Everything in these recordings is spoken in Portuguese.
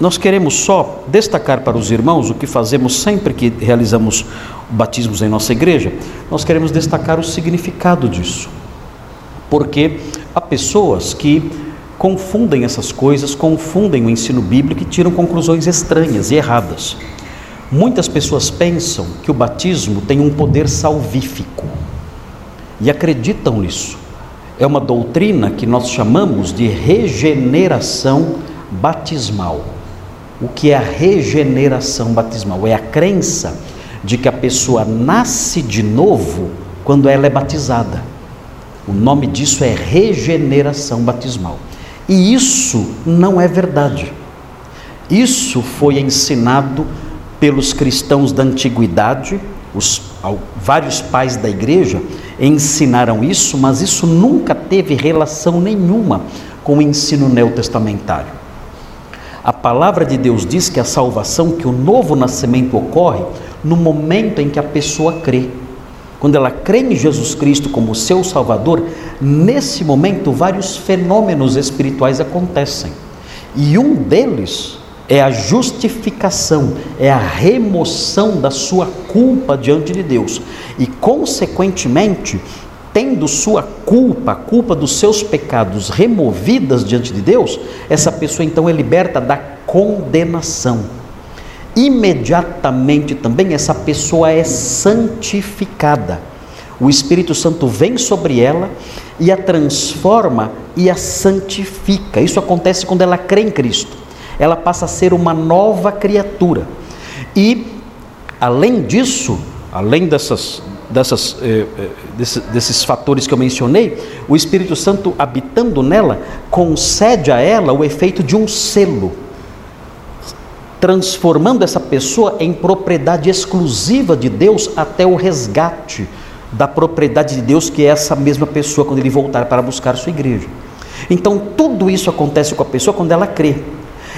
nós queremos só destacar para os irmãos o que fazemos sempre que realizamos batismos em nossa igreja, nós queremos destacar o significado disso. Porque há pessoas que confundem essas coisas, confundem o ensino bíblico e tiram conclusões estranhas e erradas. Muitas pessoas pensam que o batismo tem um poder salvífico e acreditam nisso. É uma doutrina que nós chamamos de regeneração batismal. O que é a regeneração batismal? É a crença de que a pessoa nasce de novo quando ela é batizada. O nome disso é regeneração batismal. E isso não é verdade. Isso foi ensinado pelos cristãos da antiguidade, os vários pais da igreja ensinaram isso, mas isso nunca teve relação nenhuma com o ensino neotestamentário. A palavra de Deus diz que a salvação, que o novo nascimento ocorre no momento em que a pessoa crê. Quando ela crê em Jesus Cristo como seu Salvador, nesse momento vários fenômenos espirituais acontecem. E um deles é a justificação, é a remoção da sua culpa diante de Deus. E, consequentemente, tendo sua culpa, a culpa dos seus pecados removidas diante de Deus, essa pessoa então é liberta da condenação. Imediatamente também essa pessoa é santificada. O Espírito Santo vem sobre ela e a transforma e a santifica. Isso acontece quando ela crê em Cristo. Ela passa a ser uma nova criatura. E, além disso, além dessas dessas, eh, eh, desses, desses fatores que eu mencionei, o Espírito Santo habitando nela concede a ela o efeito de um selo, transformando essa pessoa em propriedade exclusiva de Deus até o resgate da propriedade de Deus, que é essa mesma pessoa quando ele voltar para buscar sua igreja. Então, tudo isso acontece com a pessoa quando ela crê.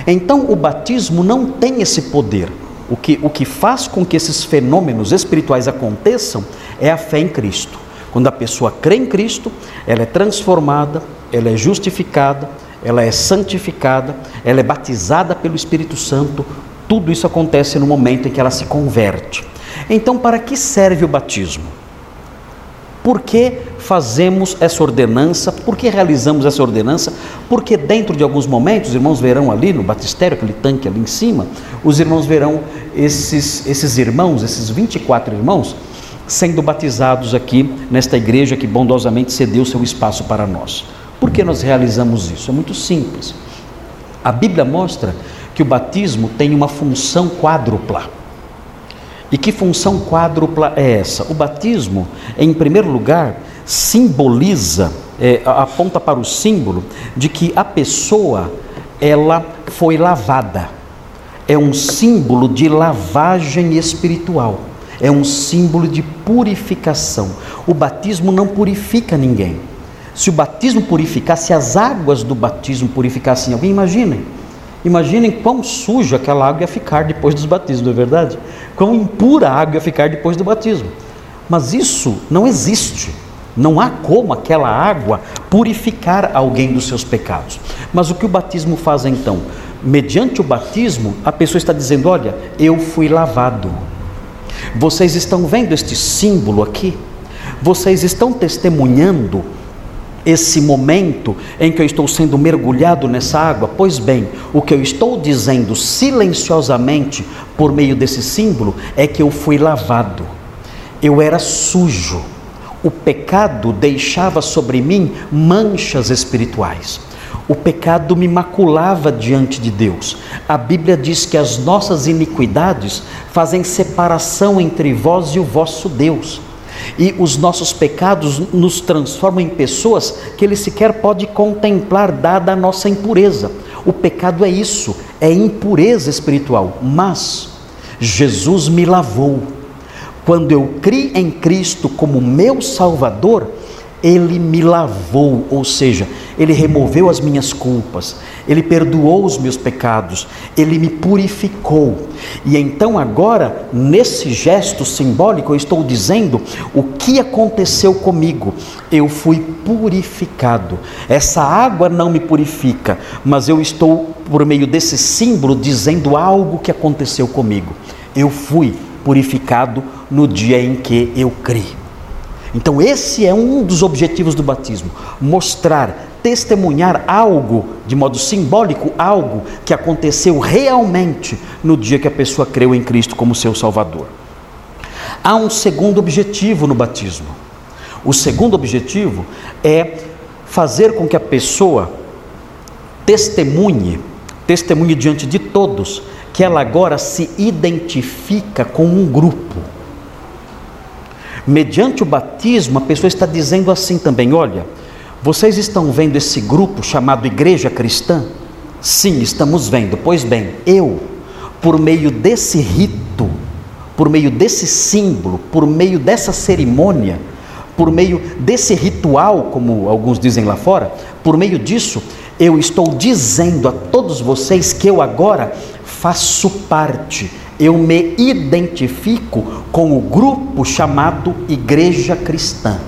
Então, o batismo não tem esse poder. O que, o que faz com que esses fenômenos espirituais aconteçam é a fé em Cristo. Quando a pessoa crê em Cristo, ela é transformada, ela é justificada, ela é santificada, ela é batizada pelo Espírito Santo. Tudo isso acontece no momento em que ela se converte. Então, para que serve o batismo? Por que fazemos essa ordenança? Por que realizamos essa ordenança? Porque dentro de alguns momentos, os irmãos verão ali no batistério, aquele tanque ali em cima, os irmãos verão esses, esses irmãos, esses 24 irmãos, sendo batizados aqui nesta igreja que bondosamente cedeu seu espaço para nós. Por que nós realizamos isso? É muito simples. A Bíblia mostra que o batismo tem uma função quádrupla. E que função quádrupla é essa? O batismo, em primeiro lugar, simboliza, é, aponta para o símbolo de que a pessoa ela foi lavada. É um símbolo de lavagem espiritual. É um símbolo de purificação. O batismo não purifica ninguém. Se o batismo purificasse, as águas do batismo purificassem alguém, imaginem Imaginem quão suja aquela água ia ficar depois dos batismos, não é verdade? Quão impura a água ia ficar depois do batismo. Mas isso não existe. Não há como aquela água purificar alguém dos seus pecados. Mas o que o batismo faz então? Mediante o batismo, a pessoa está dizendo: Olha, eu fui lavado. Vocês estão vendo este símbolo aqui? Vocês estão testemunhando esse momento em que eu estou sendo mergulhado nessa água? Pois bem, o que eu estou dizendo silenciosamente por meio desse símbolo é que eu fui lavado, eu era sujo, o pecado deixava sobre mim manchas espirituais. O pecado me maculava diante de Deus. A Bíblia diz que as nossas iniquidades fazem separação entre vós e o vosso Deus. E os nossos pecados nos transformam em pessoas que ele sequer pode contemplar, dada a nossa impureza. O pecado é isso, é impureza espiritual. Mas Jesus me lavou. Quando eu criei em Cristo como meu Salvador, ele me lavou, ou seja, ele removeu as minhas culpas, ele perdoou os meus pecados, ele me purificou. E então, agora, nesse gesto simbólico, eu estou dizendo o que aconteceu comigo. Eu fui purificado. Essa água não me purifica, mas eu estou, por meio desse símbolo, dizendo algo que aconteceu comigo. Eu fui purificado no dia em que eu criei. Então, esse é um dos objetivos do batismo: mostrar, testemunhar algo, de modo simbólico, algo que aconteceu realmente no dia que a pessoa creu em Cristo como seu Salvador. Há um segundo objetivo no batismo. O segundo objetivo é fazer com que a pessoa testemunhe, testemunhe diante de todos, que ela agora se identifica com um grupo. Mediante o batismo, a pessoa está dizendo assim também: olha, vocês estão vendo esse grupo chamado Igreja Cristã? Sim, estamos vendo. Pois bem, eu, por meio desse rito, por meio desse símbolo, por meio dessa cerimônia, por meio desse ritual, como alguns dizem lá fora, por meio disso, eu estou dizendo a todos vocês que eu agora faço parte eu me identifico com o grupo chamado Igreja Cristã.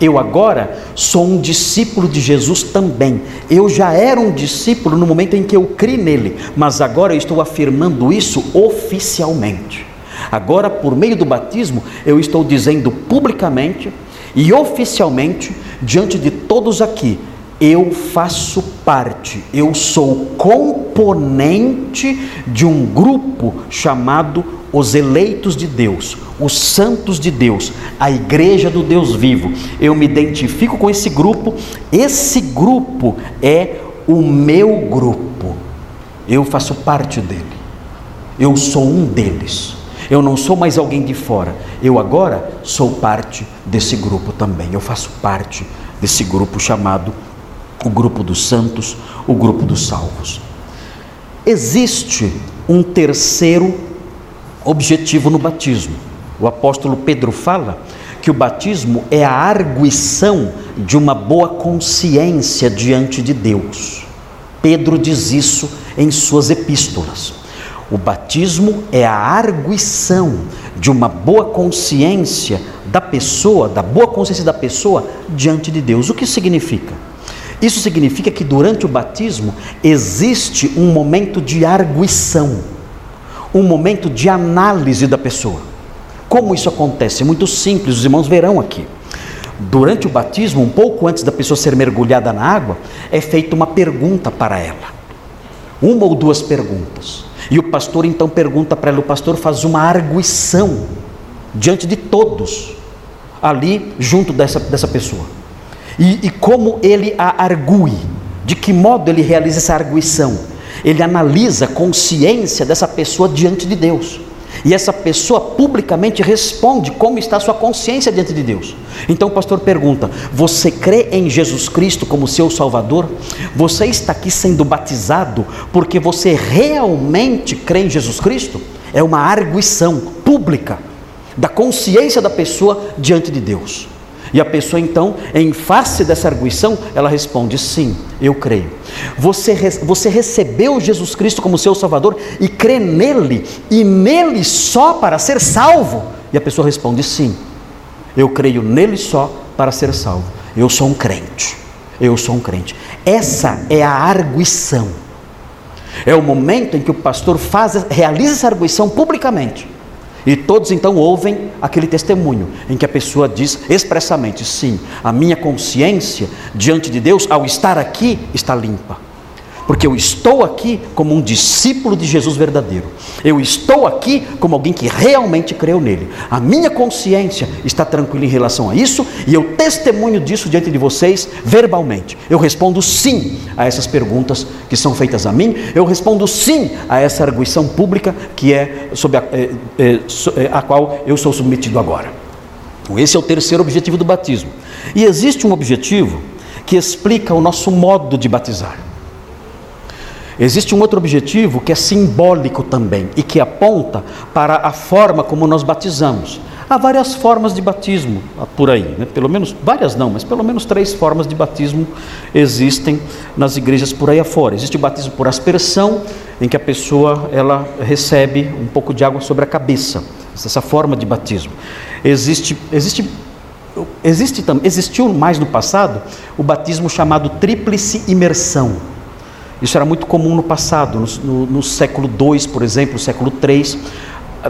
Eu agora sou um discípulo de Jesus também. Eu já era um discípulo no momento em que eu criei nele, mas agora eu estou afirmando isso oficialmente. Agora, por meio do batismo, eu estou dizendo publicamente e oficialmente, diante de todos aqui, eu faço parte, eu sou componente de um grupo chamado os eleitos de Deus, os santos de Deus, a igreja do Deus vivo. Eu me identifico com esse grupo, esse grupo é o meu grupo, eu faço parte dele, eu sou um deles. Eu não sou mais alguém de fora, eu agora sou parte desse grupo também. Eu faço parte desse grupo chamado o grupo dos santos, o grupo dos salvos. Existe um terceiro objetivo no batismo. O apóstolo Pedro fala que o batismo é a arguição de uma boa consciência diante de Deus. Pedro diz isso em suas epístolas. O batismo é a arguição de uma boa consciência da pessoa, da boa consciência da pessoa diante de Deus. O que significa? Isso significa que durante o batismo existe um momento de arguição, um momento de análise da pessoa. Como isso acontece? É muito simples, os irmãos verão aqui. Durante o batismo, um pouco antes da pessoa ser mergulhada na água, é feita uma pergunta para ela. Uma ou duas perguntas. E o pastor então pergunta para ela, o pastor faz uma arguição diante de todos, ali junto dessa, dessa pessoa. E, e como ele a argue, de que modo ele realiza essa arguição? Ele analisa a consciência dessa pessoa diante de Deus. E essa pessoa publicamente responde como está sua consciência diante de Deus. Então o pastor pergunta: Você crê em Jesus Cristo como seu Salvador? Você está aqui sendo batizado porque você realmente crê em Jesus Cristo? É uma arguição pública da consciência da pessoa diante de Deus. E a pessoa então, em face dessa arguição, ela responde: Sim, eu creio. Você, você recebeu Jesus Cristo como seu Salvador e crê nele, e nele só para ser salvo? E a pessoa responde: Sim, eu creio nele só para ser salvo. Eu sou um crente. Eu sou um crente. Essa é a arguição. É o momento em que o pastor faz, realiza essa arguição publicamente. E todos então ouvem aquele testemunho em que a pessoa diz expressamente: sim, a minha consciência diante de Deus, ao estar aqui, está limpa porque eu estou aqui como um discípulo de Jesus verdadeiro. Eu estou aqui como alguém que realmente creu nele. A minha consciência está tranquila em relação a isso e eu testemunho disso diante de vocês verbalmente. Eu respondo sim a essas perguntas que são feitas a mim. Eu respondo sim a essa arguição pública que é sobre a, é, é, é a qual eu sou submetido agora. Esse é o terceiro objetivo do batismo. E existe um objetivo que explica o nosso modo de batizar. Existe um outro objetivo que é simbólico também e que aponta para a forma como nós batizamos. Há várias formas de batismo por aí, né? pelo menos, várias não, mas pelo menos três formas de batismo existem nas igrejas por aí afora. Existe o batismo por aspersão, em que a pessoa ela recebe um pouco de água sobre a cabeça, essa forma de batismo. Existe, existe, existe, existiu mais no passado o batismo chamado tríplice imersão. Isso era muito comum no passado, no, no, no século II, por exemplo, século III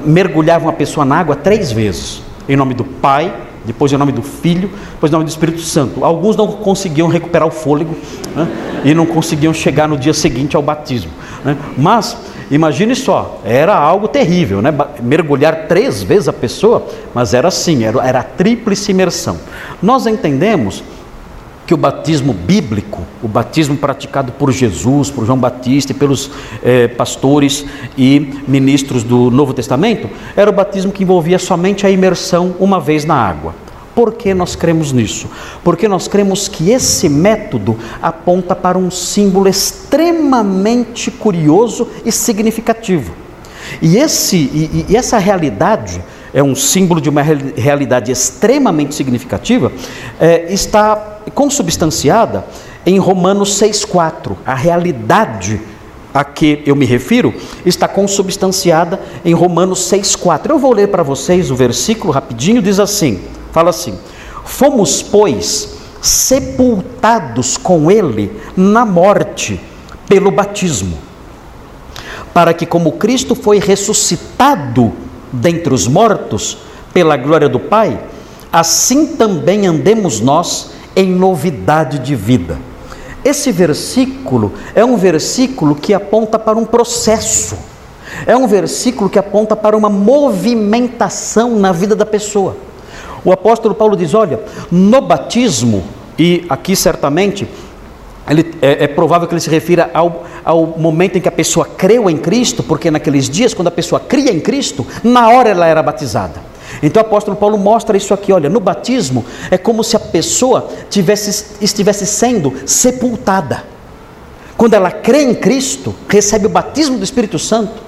mergulhavam a pessoa na água três vezes, em nome do Pai, depois em nome do Filho, depois em nome do Espírito Santo. Alguns não conseguiam recuperar o fôlego né, e não conseguiam chegar no dia seguinte ao batismo. Né. Mas imagine só, era algo terrível, né? mergulhar três vezes a pessoa, mas era assim, era, era a tríplice imersão. Nós entendemos que o batismo bíblico, o batismo praticado por Jesus, por João Batista e pelos eh, pastores e ministros do Novo Testamento, era o batismo que envolvia somente a imersão uma vez na água. Por que nós cremos nisso? Porque nós cremos que esse método aponta para um símbolo extremamente curioso e significativo. E, esse, e, e essa realidade é um símbolo de uma realidade extremamente significativa, é, está consubstanciada em Romanos 6,4. A realidade a que eu me refiro está consubstanciada em Romanos 6,4. Eu vou ler para vocês o versículo rapidinho, diz assim: fala assim: Fomos, pois, sepultados com ele na morte pelo batismo, para que, como Cristo foi ressuscitado dentre os mortos pela glória do Pai, assim também andemos nós em novidade de vida. Esse versículo é um versículo que aponta para um processo, é um versículo que aponta para uma movimentação na vida da pessoa. O apóstolo Paulo diz: olha, no batismo, e aqui certamente ele, é, é, provável que ele se refira ao, ao momento em que a pessoa creu em Cristo, porque naqueles dias, quando a pessoa cria em Cristo, na hora ela era batizada. Então o apóstolo Paulo mostra isso aqui, olha, no batismo é como se a pessoa tivesse, estivesse sendo sepultada. Quando ela crê em Cristo, recebe o batismo do Espírito Santo,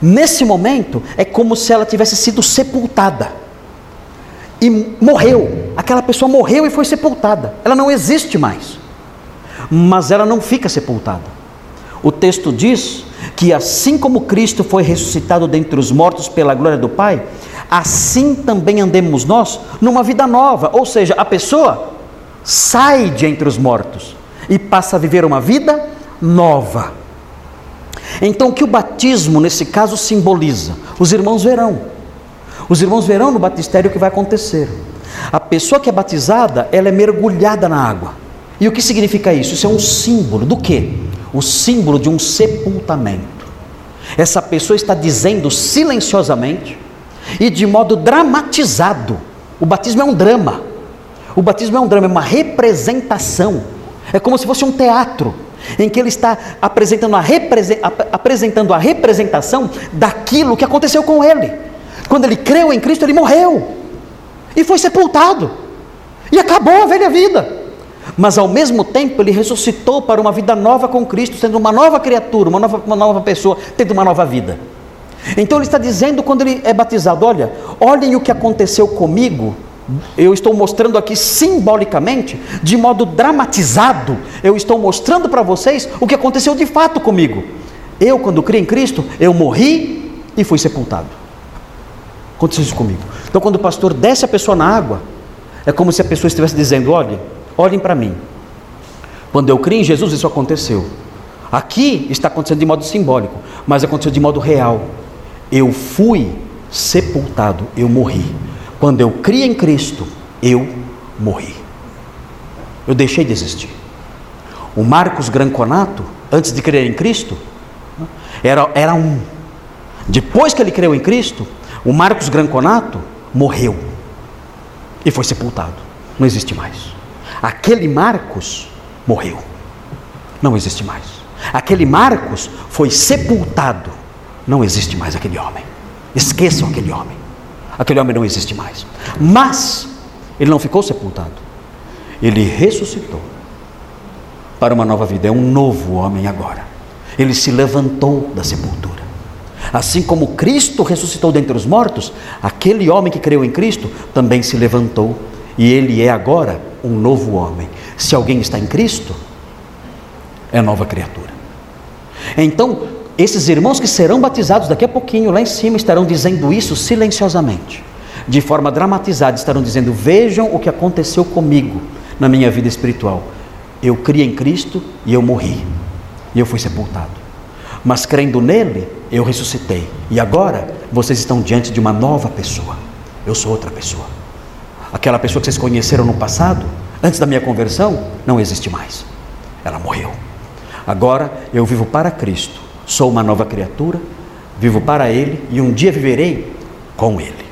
nesse momento é como se ela tivesse sido sepultada. E morreu, aquela pessoa morreu e foi sepultada. Ela não existe mais. Mas ela não fica sepultada. O texto diz que assim como Cristo foi ressuscitado dentre os mortos pela glória do Pai, assim também andemos nós numa vida nova. Ou seja, a pessoa sai de entre os mortos e passa a viver uma vida nova. Então, o que o batismo nesse caso simboliza? Os irmãos verão. Os irmãos verão no batistério o que vai acontecer. A pessoa que é batizada, ela é mergulhada na água. E o que significa isso? Isso é um símbolo do quê? O símbolo de um sepultamento. Essa pessoa está dizendo silenciosamente e de modo dramatizado. O batismo é um drama. O batismo é um drama, é uma representação. É como se fosse um teatro em que ele está apresentando a, apresentando a representação daquilo que aconteceu com ele. Quando ele creu em Cristo, ele morreu e foi sepultado e acabou a velha vida. Mas ao mesmo tempo ele ressuscitou para uma vida nova com Cristo, sendo uma nova criatura, uma nova, uma nova pessoa, tendo uma nova vida. Então ele está dizendo quando ele é batizado: olha, olhem o que aconteceu comigo. Eu estou mostrando aqui simbolicamente, de modo dramatizado, eu estou mostrando para vocês o que aconteceu de fato comigo. Eu, quando criei em Cristo, eu morri e fui sepultado. Aconteceu isso comigo. Então, quando o pastor desce a pessoa na água, é como se a pessoa estivesse dizendo: olhem, olhem para mim. Quando eu criei em Jesus, isso aconteceu. Aqui está acontecendo de modo simbólico, mas aconteceu de modo real. Eu fui sepultado, eu morri. Quando eu criei em Cristo, eu morri. Eu deixei de existir. O Marcos Granconato, antes de crer em Cristo, era, era um. Depois que ele creu em Cristo, o Marcos Granconato morreu e foi sepultado. Não existe mais. Aquele Marcos morreu. Não existe mais. Aquele Marcos foi sepultado não existe mais aquele homem. Esqueçam aquele homem. Aquele homem não existe mais. Mas ele não ficou sepultado. Ele ressuscitou para uma nova vida. É um novo homem agora. Ele se levantou da sepultura. Assim como Cristo ressuscitou dentre os mortos, aquele homem que creu em Cristo também se levantou e ele é agora um novo homem. Se alguém está em Cristo, é nova criatura. Então, esses irmãos que serão batizados daqui a pouquinho lá em cima estarão dizendo isso silenciosamente, de forma dramatizada, estarão dizendo: Vejam o que aconteceu comigo na minha vida espiritual. Eu criei em Cristo e eu morri, e eu fui sepultado. Mas crendo nele, eu ressuscitei. E agora vocês estão diante de uma nova pessoa. Eu sou outra pessoa. Aquela pessoa que vocês conheceram no passado, antes da minha conversão, não existe mais. Ela morreu. Agora eu vivo para Cristo. Sou uma nova criatura, vivo para Ele e um dia viverei com Ele.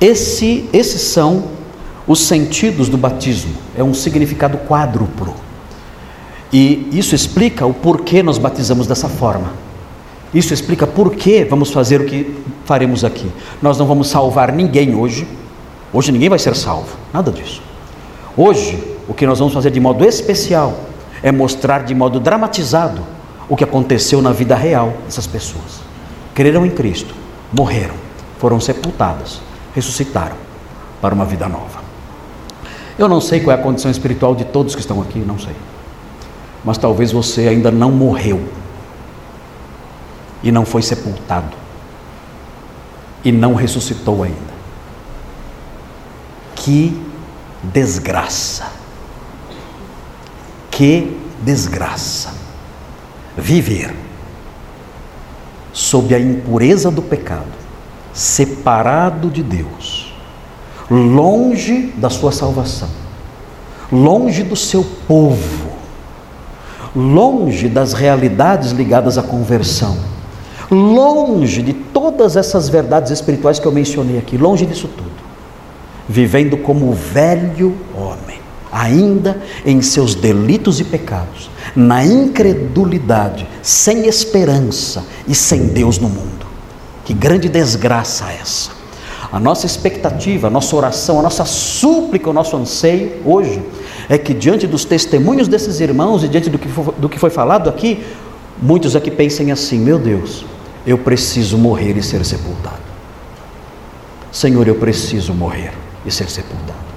Esse, esses são os sentidos do batismo. É um significado quádruplo. E isso explica o porquê nós batizamos dessa forma. Isso explica por que vamos fazer o que faremos aqui. Nós não vamos salvar ninguém hoje. Hoje ninguém vai ser salvo. Nada disso. Hoje, o que nós vamos fazer de modo especial é mostrar de modo dramatizado o que aconteceu na vida real dessas pessoas. Creram em Cristo, morreram, foram sepultadas, ressuscitaram para uma vida nova. Eu não sei qual é a condição espiritual de todos que estão aqui, não sei mas talvez você ainda não morreu e não foi sepultado e não ressuscitou ainda. Que desgraça! Que desgraça! Viver sob a impureza do pecado, separado de Deus, longe da sua salvação, longe do seu povo, longe das realidades ligadas à conversão, longe de todas essas verdades espirituais que eu mencionei aqui, longe disso tudo, vivendo como velho homem, ainda em seus delitos e pecados, na incredulidade, sem esperança e sem Deus no mundo. Que grande desgraça essa! A nossa expectativa, a nossa oração, a nossa súplica, o nosso anseio hoje é que diante dos testemunhos desses irmãos e diante do que foi, do que foi falado aqui, muitos aqui pensem assim: meu Deus, eu preciso morrer e ser sepultado. Senhor, eu preciso morrer e ser sepultado.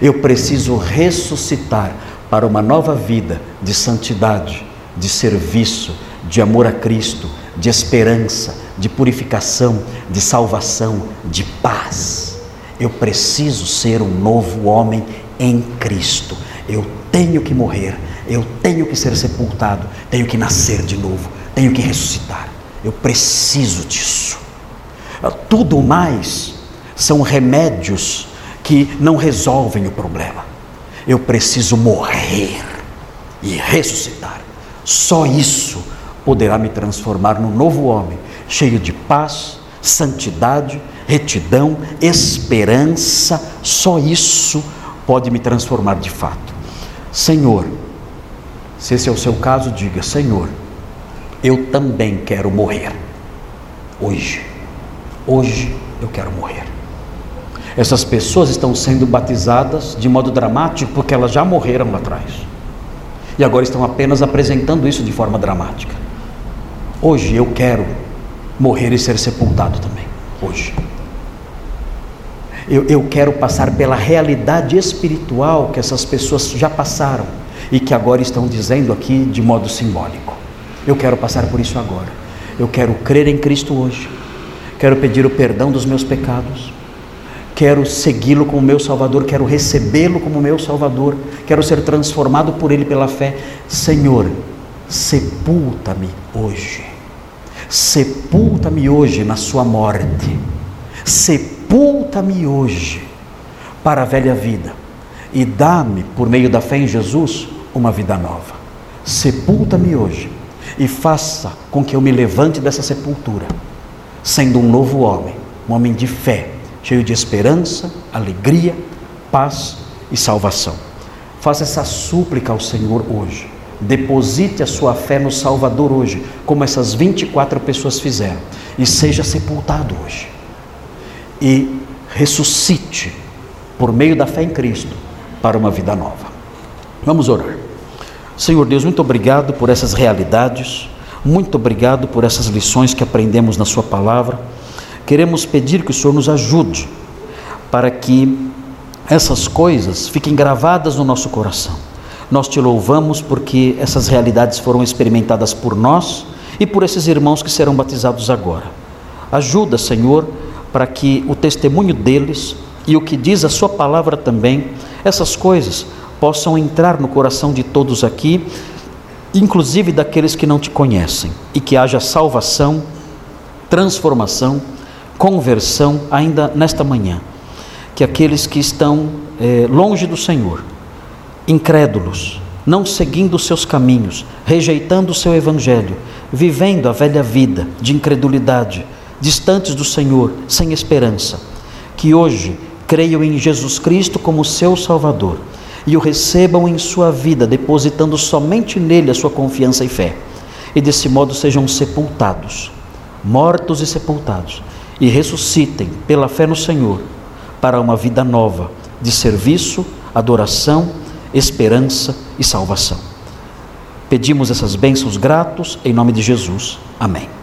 Eu preciso ressuscitar para uma nova vida de santidade, de serviço, de amor a Cristo, de esperança, de purificação, de salvação, de paz. Eu preciso ser um novo homem em Cristo. Eu tenho que morrer, eu tenho que ser sepultado, tenho que nascer de novo, tenho que ressuscitar. Eu preciso disso. Tudo mais são remédios que não resolvem o problema. Eu preciso morrer e ressuscitar. Só isso poderá me transformar num novo homem, cheio de paz, santidade, retidão, esperança. Só isso pode me transformar de fato. Senhor, se esse é o seu caso, diga: Senhor, eu também quero morrer. Hoje, hoje eu quero morrer. Essas pessoas estão sendo batizadas de modo dramático porque elas já morreram lá atrás. E agora estão apenas apresentando isso de forma dramática. Hoje eu quero morrer e ser sepultado também. Hoje. Eu, eu quero passar pela realidade espiritual que essas pessoas já passaram e que agora estão dizendo aqui de modo simbólico. Eu quero passar por isso agora. Eu quero crer em Cristo hoje. Quero pedir o perdão dos meus pecados. Quero segui-lo como meu Salvador. Quero recebê-lo como meu Salvador. Quero ser transformado por Ele pela fé. Senhor, sepulta-me hoje. Sepulta-me hoje na Sua morte. Sepulta sepulta-me hoje para a velha vida e dá-me, por meio da fé em Jesus, uma vida nova. Sepulta-me hoje e faça com que eu me levante dessa sepultura, sendo um novo homem, um homem de fé, cheio de esperança, alegria, paz e salvação. Faça essa súplica ao Senhor hoje. Deposite a sua fé no Salvador hoje, como essas 24 pessoas fizeram, e seja sepultado hoje e ressuscite por meio da fé em Cristo para uma vida nova. Vamos orar. Senhor Deus, muito obrigado por essas realidades. Muito obrigado por essas lições que aprendemos na Sua palavra. Queremos pedir que o Senhor nos ajude para que essas coisas fiquem gravadas no nosso coração. Nós te louvamos porque essas realidades foram experimentadas por nós e por esses irmãos que serão batizados agora. Ajuda, Senhor, para que o testemunho deles e o que diz a Sua palavra também, essas coisas possam entrar no coração de todos aqui, inclusive daqueles que não te conhecem, e que haja salvação, transformação, conversão ainda nesta manhã. Que aqueles que estão eh, longe do Senhor, incrédulos, não seguindo os seus caminhos, rejeitando o seu evangelho, vivendo a velha vida de incredulidade, distantes do Senhor, sem esperança, que hoje creiam em Jesus Cristo como seu Salvador e o recebam em sua vida, depositando somente nele a sua confiança e fé, e desse modo sejam sepultados, mortos e sepultados, e ressuscitem pela fé no Senhor para uma vida nova de serviço, adoração, esperança e salvação. Pedimos essas bênçãos gratos em nome de Jesus. Amém.